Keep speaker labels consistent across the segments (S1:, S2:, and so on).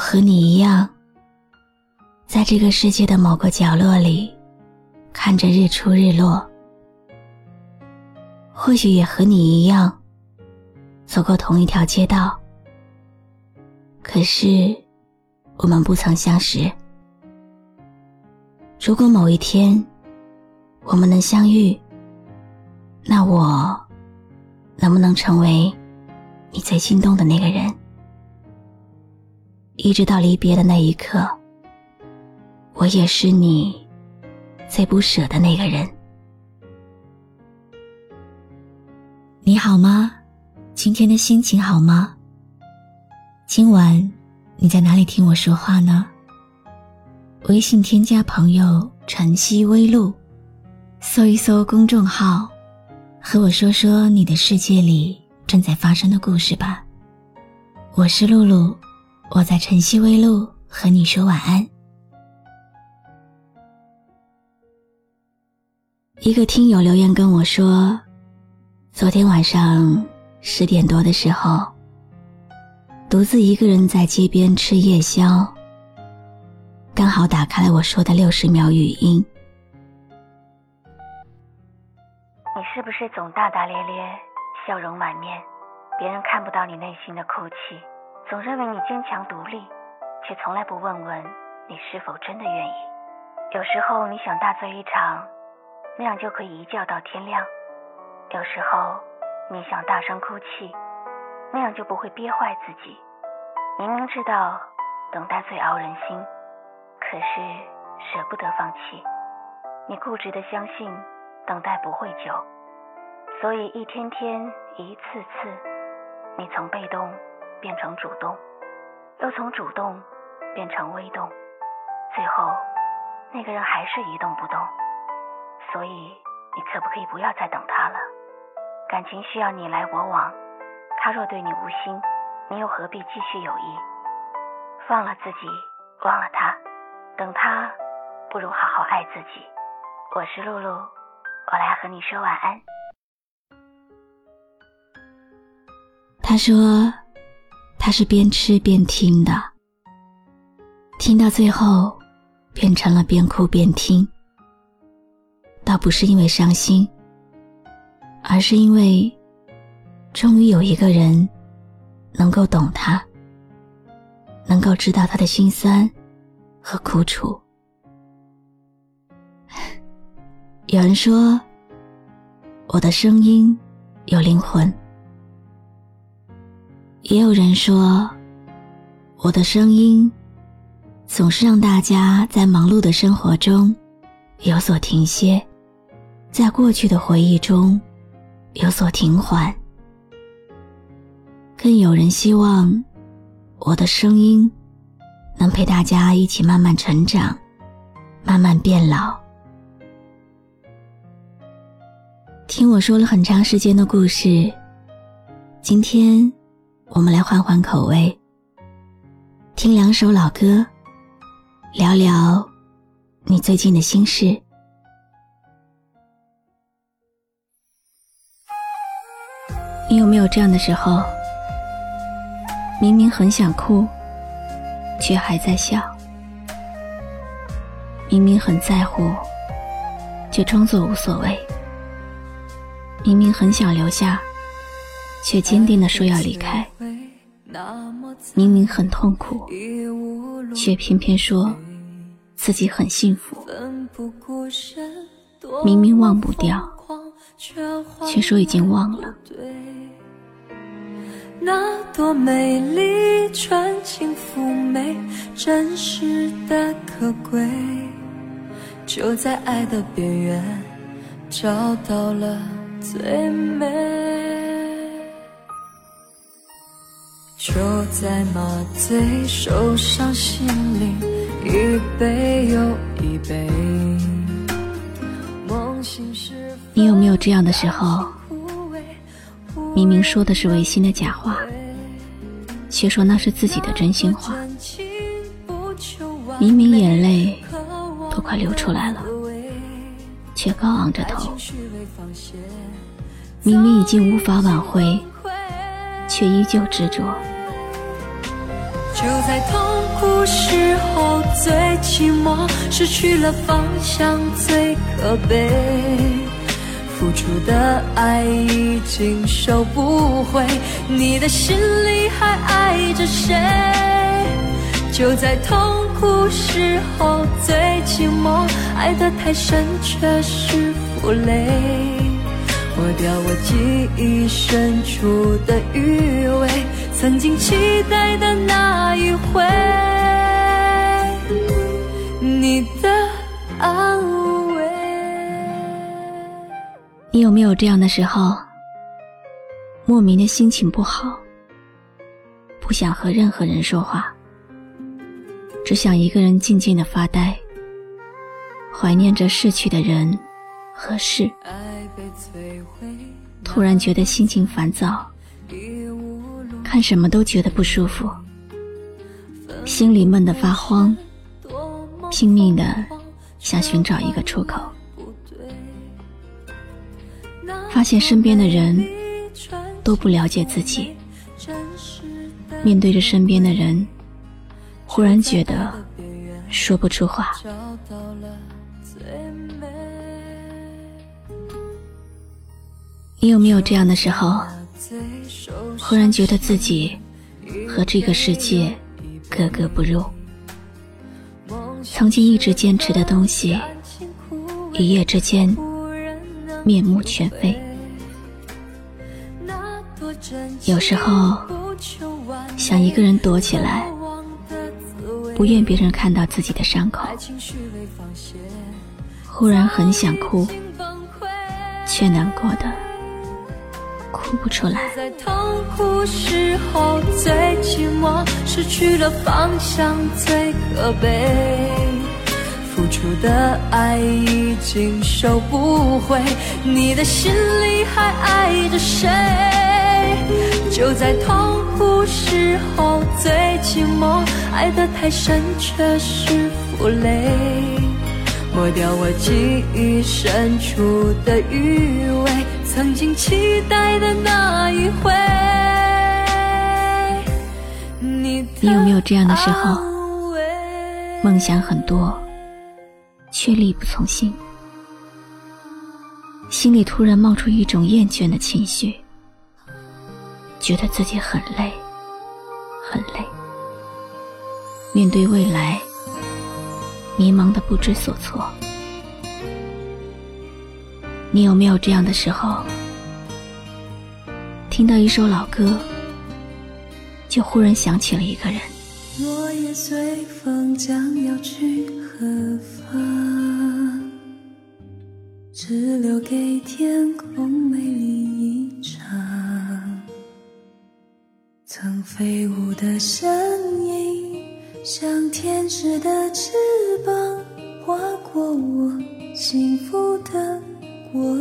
S1: 和你一样，在这个世界的某个角落里，看着日出日落。或许也和你一样，走过同一条街道，可是我们不曾相识。如果某一天我们能相遇，那我能不能成为你最心动的那个人？一直到离别的那一刻，我也是你最不舍的那个人。你好吗？今天的心情好吗？今晚你在哪里听我说话呢？微信添加朋友“晨曦微露”，搜一搜公众号，和我说说你的世界里正在发生的故事吧。我是露露。我在晨曦微露和你说晚安。一个听友留言跟我说，昨天晚上十点多的时候，独自一个人在街边吃夜宵，刚好打开了我说的六十秒语音。
S2: 你是不是总大大咧咧，笑容满面，别人看不到你内心的哭泣？总认为你坚强独立，却从来不问问你是否真的愿意。有时候你想大醉一场，那样就可以一觉到天亮；有时候你想大声哭泣，那样就不会憋坏自己。明明知道等待最熬人心，可是舍不得放弃。你固执的相信等待不会久，所以一天天一次次，你从被动。变成主动，又从主动变成微动，最后那个人还是一动不动。所以你可不可以不要再等他了？感情需要你来我往，他若对你无心，你又何必继续有意？放了自己，忘了他，等他不如好好爱自己。我是露露，我来和你说晚安。
S1: 他说。他是边吃边听的，听到最后，变成了边哭边听。倒不是因为伤心，而是因为，终于有一个人，能够懂他，能够知道他的心酸和苦楚。有人说，我的声音有灵魂。也有人说，我的声音总是让大家在忙碌的生活中有所停歇，在过去的回忆中有所停缓。更有人希望我的声音能陪大家一起慢慢成长，慢慢变老。听我说了很长时间的故事，今天。我们来换换口味，听两首老歌，聊聊你最近的心事。你有没有这样的时候？明明很想哭，却还在笑；明明很在乎，却装作无所谓；明明很想留下。却坚定地说要离开，明明很痛苦，却偏偏说自己很幸福。明明忘不掉，却说已经忘了。
S3: 那多美丽，纯情妩媚，真实的可贵，就在爱的边缘找到了最美。就在麻醉手上，心灵一杯又一杯。
S1: 你有没有这样的时候？明明说的是违心的假话，却说那是自己的真心话。明明眼泪都快流出来了，却高昂着头。明明已经无法挽回，却依旧执着。
S3: 就在痛苦时候最寂寞，失去了方向最可悲。付出的爱已经收不回，你的心里还爱着谁？就在痛苦时候最寂寞，爱得太深却是负累。抹掉我记忆深处的余味，曾经期待的那一回，你的安慰。
S1: 你有没有这样的时候？莫名的心情不好，不想和任何人说话，只想一个人静静的发呆，怀念着逝去的人和事。突然觉得心情烦躁，看什么都觉得不舒服，心里闷得发慌，拼命的想寻找一个出口。发现身边的人都不了解自己，面对着身边的人，忽然觉得说不出话。你有没有这样的时候，忽然觉得自己和这个世界格格不入？曾经一直坚持的东西，一夜之间面目全非。有时候想一个人躲起来，不愿别人看到自己的伤口。忽然很想哭，却难过的。哭不出来。
S3: 在痛苦时候最寂寞，失去了方向最可悲。付出的爱已经收不回，你的心里还爱着谁？就在痛苦时候最寂寞，爱得太深却是负累。抹掉我记忆深处的余味。曾经期待的那一回，你
S1: 有没有这样的时候？梦想很多，却力不从心，心里突然冒出一种厌倦的情绪，觉得自己很累，很累。面对未来，迷茫的不知所措。你有没有这样的时候，听到一首老歌，就忽然想起了一个人？
S3: 落叶随风将要去何方？只留给天空美丽一场。曾飞舞的身影，像天使的翅膀，划过我幸福的。我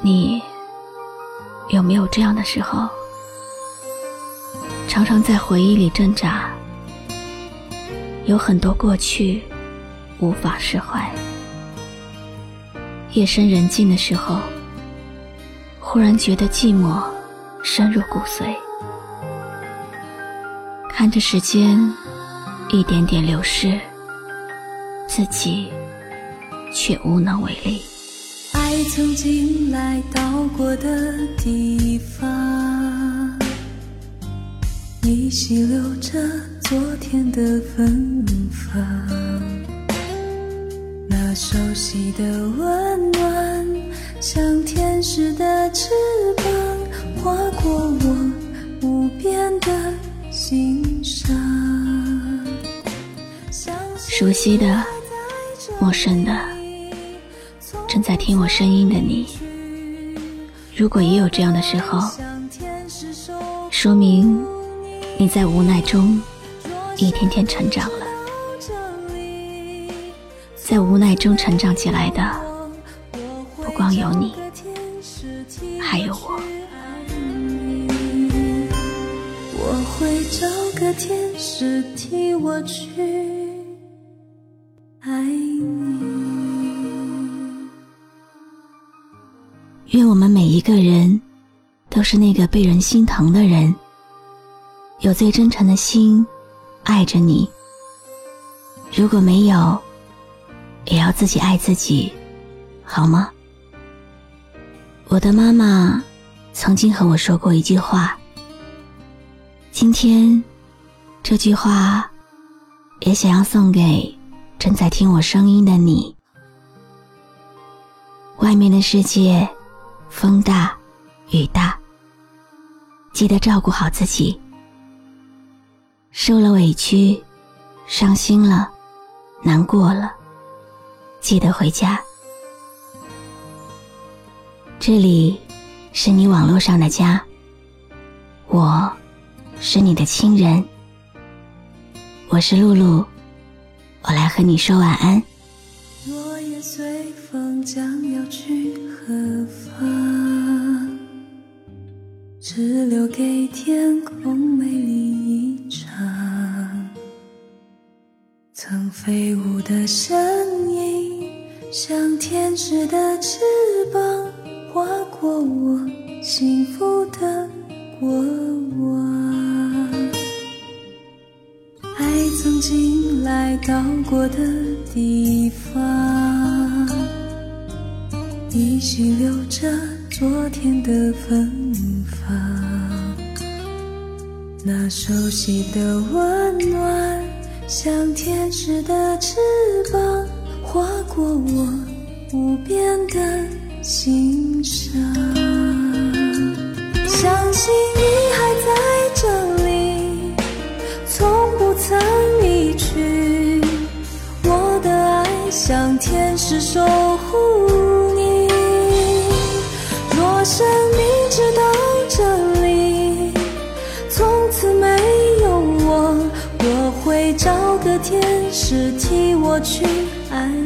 S1: 你有没有这样的时候？常常在回忆里挣扎，有很多过去无法释怀。夜深人静的时候，忽然觉得寂寞深入骨髓，看着时间一点点流逝。自己却无能为力。
S3: 爱曾经来到过的地方，依稀留着昨天的芬芳。那熟悉的温暖，像天使的翅膀，划过我无边的心上。
S1: 熟悉的。陌生的，正在听我声音的你，如果也有这样的时候，说明你在无奈中一天天成长了。在无奈中成长起来的，不光有你，还有我。
S3: 我会找个天使替我去
S1: 个人都是那个被人心疼的人，有最真诚的心爱着你。如果没有，也要自己爱自己，好吗？我的妈妈曾经和我说过一句话，今天这句话也想要送给正在听我声音的你。外面的世界风大雨大，记得照顾好自己。受了委屈，伤心了，难过了。记得回家，这里是你网络上的家，我是你的亲人，我是露露，我来和你说晚安。
S3: 落叶随风将要去只留给天空美丽一场。曾飞舞的身影。像天使的翅膀，划过我幸福的过往。爱曾经来到过的地方，依稀留着昨天的芬芳那熟悉的温暖，像天使的翅膀。划过我无边的心上，相信你还在这里，从不曾离去。我的爱像天使守护你。若生天使替我去爱